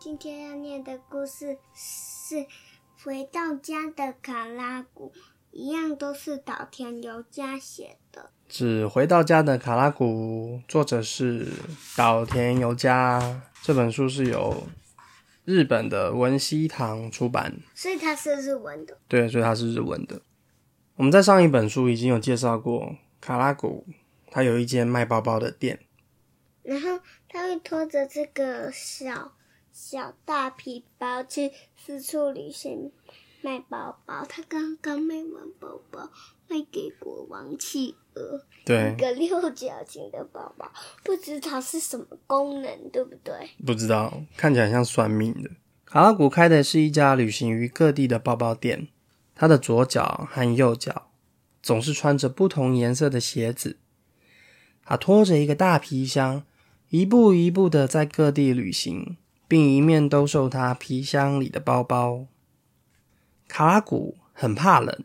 今天要念的故事是《回到家的卡拉古》，一样都是岛田由佳写的。只回到家的卡拉古，作者是岛田由佳。这本书是由日本的文熙堂出版，所以它是日文的。对，所以它是日文的。我们在上一本书已经有介绍过，卡拉古他有一间卖包包的店，然后他会拖着这个小小大皮包去四处旅行卖包包。他刚刚卖完包包，卖给国王企鹅，对一，个六角形的包包，不知道是什么功能，对不对？不知道，看起来像算命的。卡拉古开的是一家旅行于各地的包包店，他的左脚和右脚总是穿着不同颜色的鞋子。他拖着一个大皮箱，一步一步的在各地旅行，并一面兜售他皮箱里的包包。卡拉古很怕冷，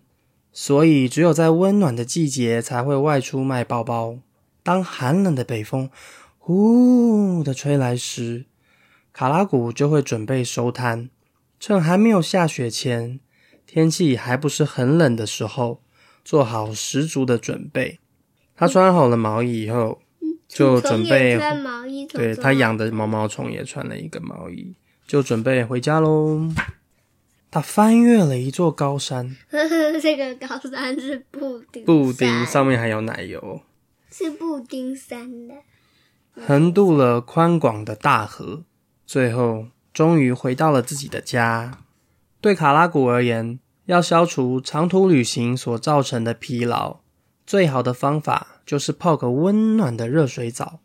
所以只有在温暖的季节才会外出卖包包。当寒冷的北风呼的吹来时，卡拉古就会准备收摊，趁还没有下雪前，天气还不是很冷的时候，做好十足的准备。他穿好了毛衣以后，就准备穿毛衣，对他养的毛毛虫也穿了一个毛衣，就准备回家喽。他翻越了一座高山，这个高山是布丁，布丁上面还有奶油，是布丁山的。横渡了宽广的大河，最后终于回到了自己的家。对卡拉古而言，要消除长途旅行所造成的疲劳，最好的方法就是泡个温暖的热水澡。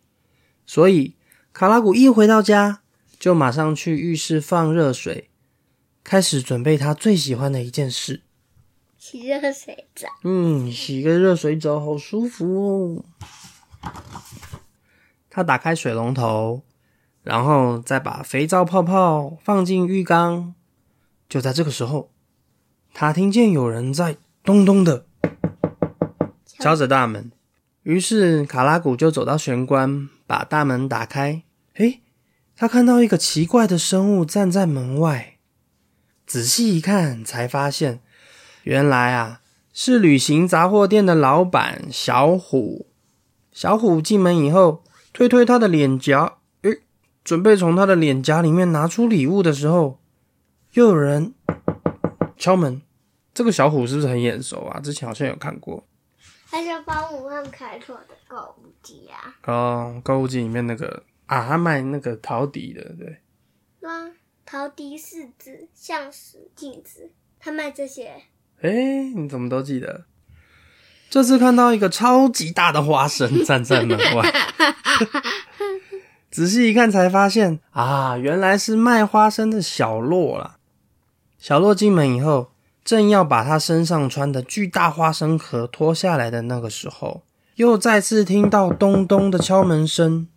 所以，卡拉古一回到家，就马上去浴室放热水，开始准备他最喜欢的一件事。洗热水澡，嗯，洗个热水澡好舒服哦。他打开水龙头，然后再把肥皂泡泡放进浴缸。就在这个时候，他听见有人在咚咚的敲着大门。于是卡拉古就走到玄关，把大门打开。诶，他看到一个奇怪的生物站在门外。仔细一看，才发现，原来啊，是旅行杂货店的老板小虎。小虎进门以后，推推他的脸颊，诶，准备从他的脸颊里面拿出礼物的时候，又有人敲门。这个小虎是不是很眼熟啊？之前好像有看过他是帮武汉开拓的购物机啊，哦，购物机里面那个啊，他卖那个陶笛的，对，啊，陶笛四子、象石、镜子，他卖这些。诶，你怎么都记得？这次看到一个超级大的花生站在门外，仔细一看才发现啊，原来是卖花生的小洛啦。小洛进门以后，正要把他身上穿的巨大花生壳脱下来的那个时候，又再次听到咚咚的敲门声。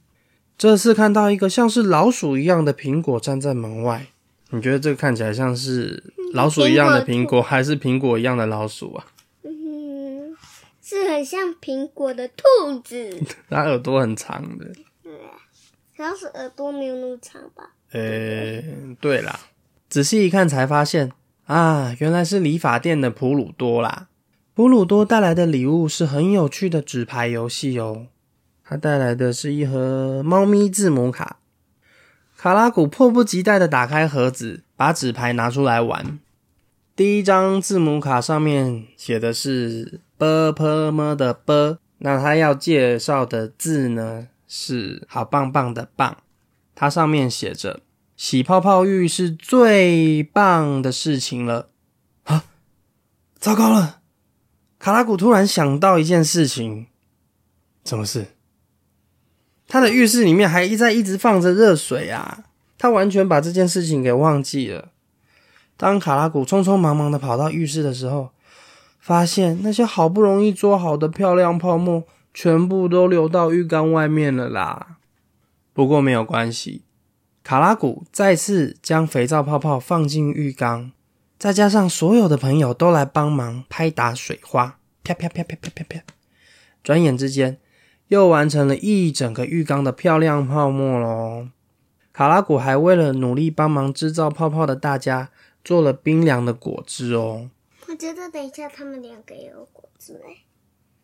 这次看到一个像是老鼠一样的苹果站在门外，你觉得这个看起来像是老鼠一样的苹果，还是苹果一样的老鼠啊？嗯，是很像苹果的兔子，它耳朵很长的。主要是耳朵没有那么长吧？呃、对啦，仔细一看才发现啊，原来是理发店的普鲁多啦。普鲁多带来的礼物是很有趣的纸牌游戏哦。他带来的是一盒猫咪字母卡。卡拉古迫不及待的打开盒子，把纸牌拿出来玩。第一张字母卡上面写的是 “b p m” 的 “b”，那他要介绍的字呢是“好棒棒”的“棒”。它上面写着“洗泡泡浴是最棒的事情了”。啊，糟糕了！卡拉古突然想到一件事情，什么事？他的浴室里面还一在一直放着热水啊！他完全把这件事情给忘记了。当卡拉古匆匆忙忙的跑到浴室的时候，发现那些好不容易做好的漂亮泡沫，全部都流到浴缸外面了啦。不过没有关系，卡拉古再次将肥皂泡泡放进浴缸，再加上所有的朋友都来帮忙拍打水花，啪啪啪啪啪啪啪，转眼之间又完成了一整个浴缸的漂亮泡沫喽。卡拉古还为了努力帮忙制造泡泡的大家，做了冰凉的果汁哦。我觉得等一下他们两个也有果汁哎，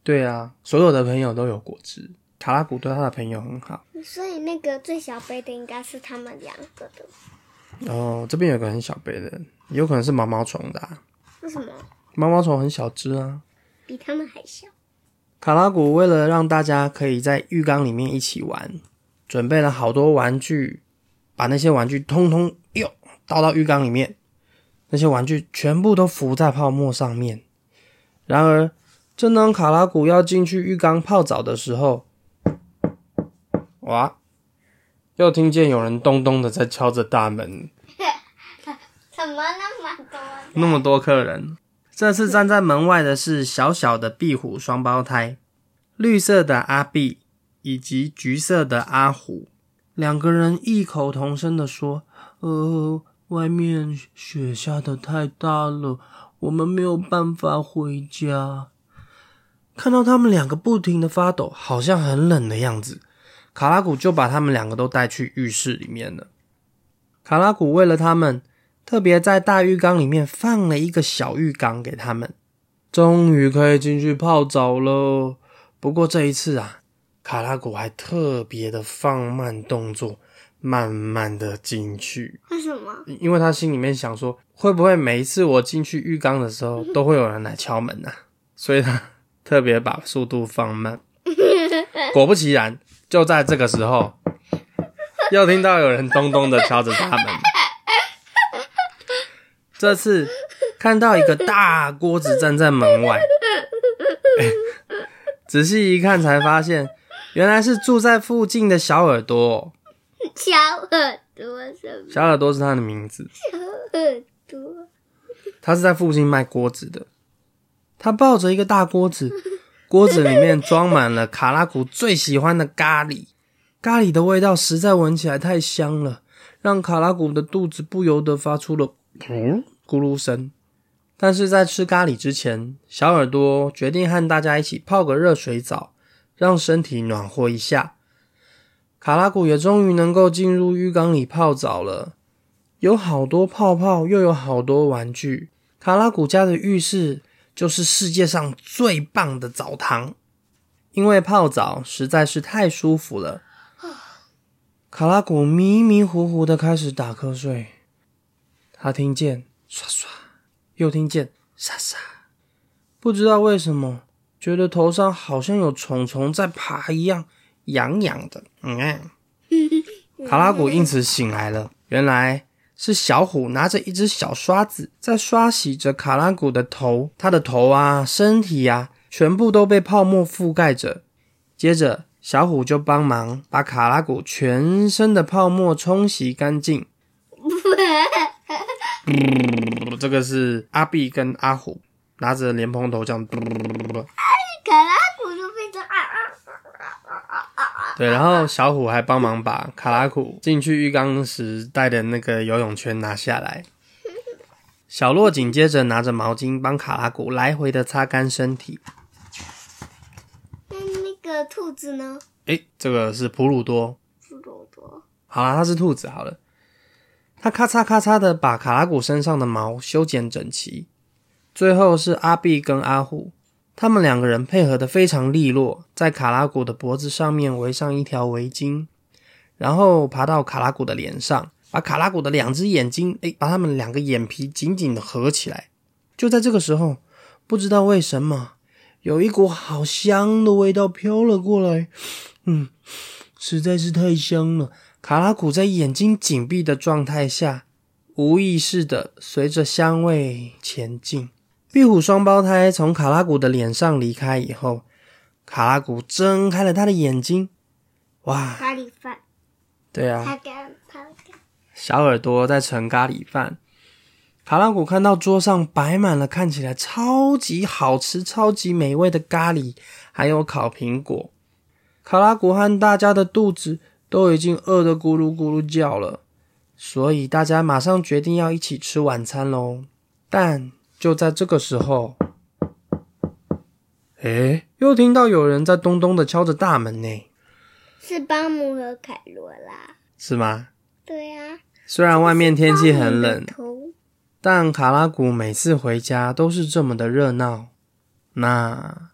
对啊，所有的朋友都有果汁。卡拉古对他的朋友很好。所以那个最小杯的应该是他们两个的。哦，这边有个很小杯的，有可能是毛毛虫的、啊。为什么？毛毛虫很小只啊。比他们还小。卡拉古为了让大家可以在浴缸里面一起玩，准备了好多玩具，把那些玩具通通哟倒到浴缸里面，那些玩具全部都浮在泡沫上面。然而，正当卡拉古要进去浴缸泡澡的时候，哇，又听见有人咚咚的在敲着大门。怎么那么多？那么多客人，这次站在门外的是小小的壁虎双胞胎，绿色的阿碧以及橘色的阿虎。两个人异口同声的说：“呃，外面雪下的太大了，我们没有办法回家。”看到他们两个不停的发抖，好像很冷的样子，卡拉古就把他们两个都带去浴室里面了。卡拉古为了他们。特别在大浴缸里面放了一个小浴缸给他们，终于可以进去泡澡了。不过这一次啊，卡拉古还特别的放慢动作，慢慢的进去。为什么？因为他心里面想说，会不会每一次我进去浴缸的时候，都会有人来敲门呢？所以他特别把速度放慢。果不其然，就在这个时候，又听到有人咚咚的敲着大门。这次看到一个大锅子站在门外，仔细一看才发现，原来是住在附近的小耳朵。小耳朵什么？小耳朵是他的名字。小耳朵，他是在附近卖锅子的。他抱着一个大锅子，锅子里面装满了卡拉古最喜欢的咖喱。咖喱的味道实在闻起来太香了，让卡拉古的肚子不由得发出了。咕噜声，但是在吃咖喱之前，小耳朵决定和大家一起泡个热水澡，让身体暖和一下。卡拉古也终于能够进入浴缸里泡澡了，有好多泡泡，又有好多玩具。卡拉古家的浴室就是世界上最棒的澡堂，因为泡澡实在是太舒服了。卡拉古迷迷糊糊的开始打瞌睡。他听见刷刷，又听见沙沙，不知道为什么，觉得头上好像有虫虫在爬一样，痒痒的。嗯，卡拉古因此醒来了，原来是小虎拿着一只小刷子在刷洗着卡拉古的头，他的头啊，身体呀，全部都被泡沫覆盖着。接着，小虎就帮忙把卡拉古全身的泡沫冲洗干净。嗯，这个是阿碧跟阿虎拿着莲蓬头这样。卡拉古就变成啊啊啊啊！对，然后小虎还帮忙把卡拉古进去浴缸时带的那个游泳圈拿下来。小洛紧接着拿着毛巾帮卡拉古来回的擦干身体。那那个兔子呢？哎，这个是普鲁多。普鲁多。好了，它是兔子。好了。它咔嚓咔嚓的把卡拉古身上的毛修剪整齐，最后是阿碧跟阿虎，他们两个人配合的非常利落，在卡拉古的脖子上面围上一条围巾，然后爬到卡拉古的脸上，把卡拉古的两只眼睛，哎，把他们两个眼皮紧紧的合起来。就在这个时候，不知道为什么，有一股好香的味道飘了过来，嗯，实在是太香了。卡拉古在眼睛紧闭的状态下，无意识的随着香味前进。壁虎双胞胎从卡拉古的脸上离开以后，卡拉古睁开了他的眼睛。哇！咖喱饭。对啊。小耳朵在盛咖喱饭。卡拉古看到桌上摆满了看起来超级好吃、超级美味的咖喱，还有烤苹果。卡拉古和大家的肚子。都已经饿得咕噜咕噜叫了，所以大家马上决定要一起吃晚餐喽。但就在这个时候，哎，又听到有人在咚咚的敲着大门呢。是巴姆和凯罗啦。是吗？对啊，虽然外面天气很冷，但卡拉古每次回家都是这么的热闹。那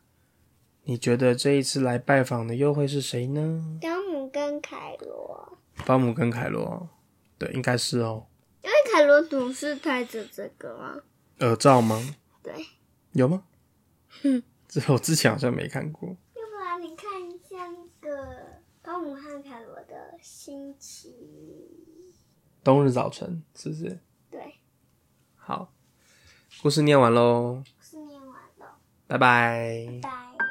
你觉得这一次来拜访的又会是谁呢？汤姆跟凯罗，保姆跟凯罗，对，应该是哦。因为凯罗总是戴着这个嘛。耳罩吗？对，有吗？哼，这我之前好像没看过。要不然你看一下那个汤姆汉凯罗的星期，冬日早晨是不是？对，好，故事念完喽，是念完了，拜拜。拜。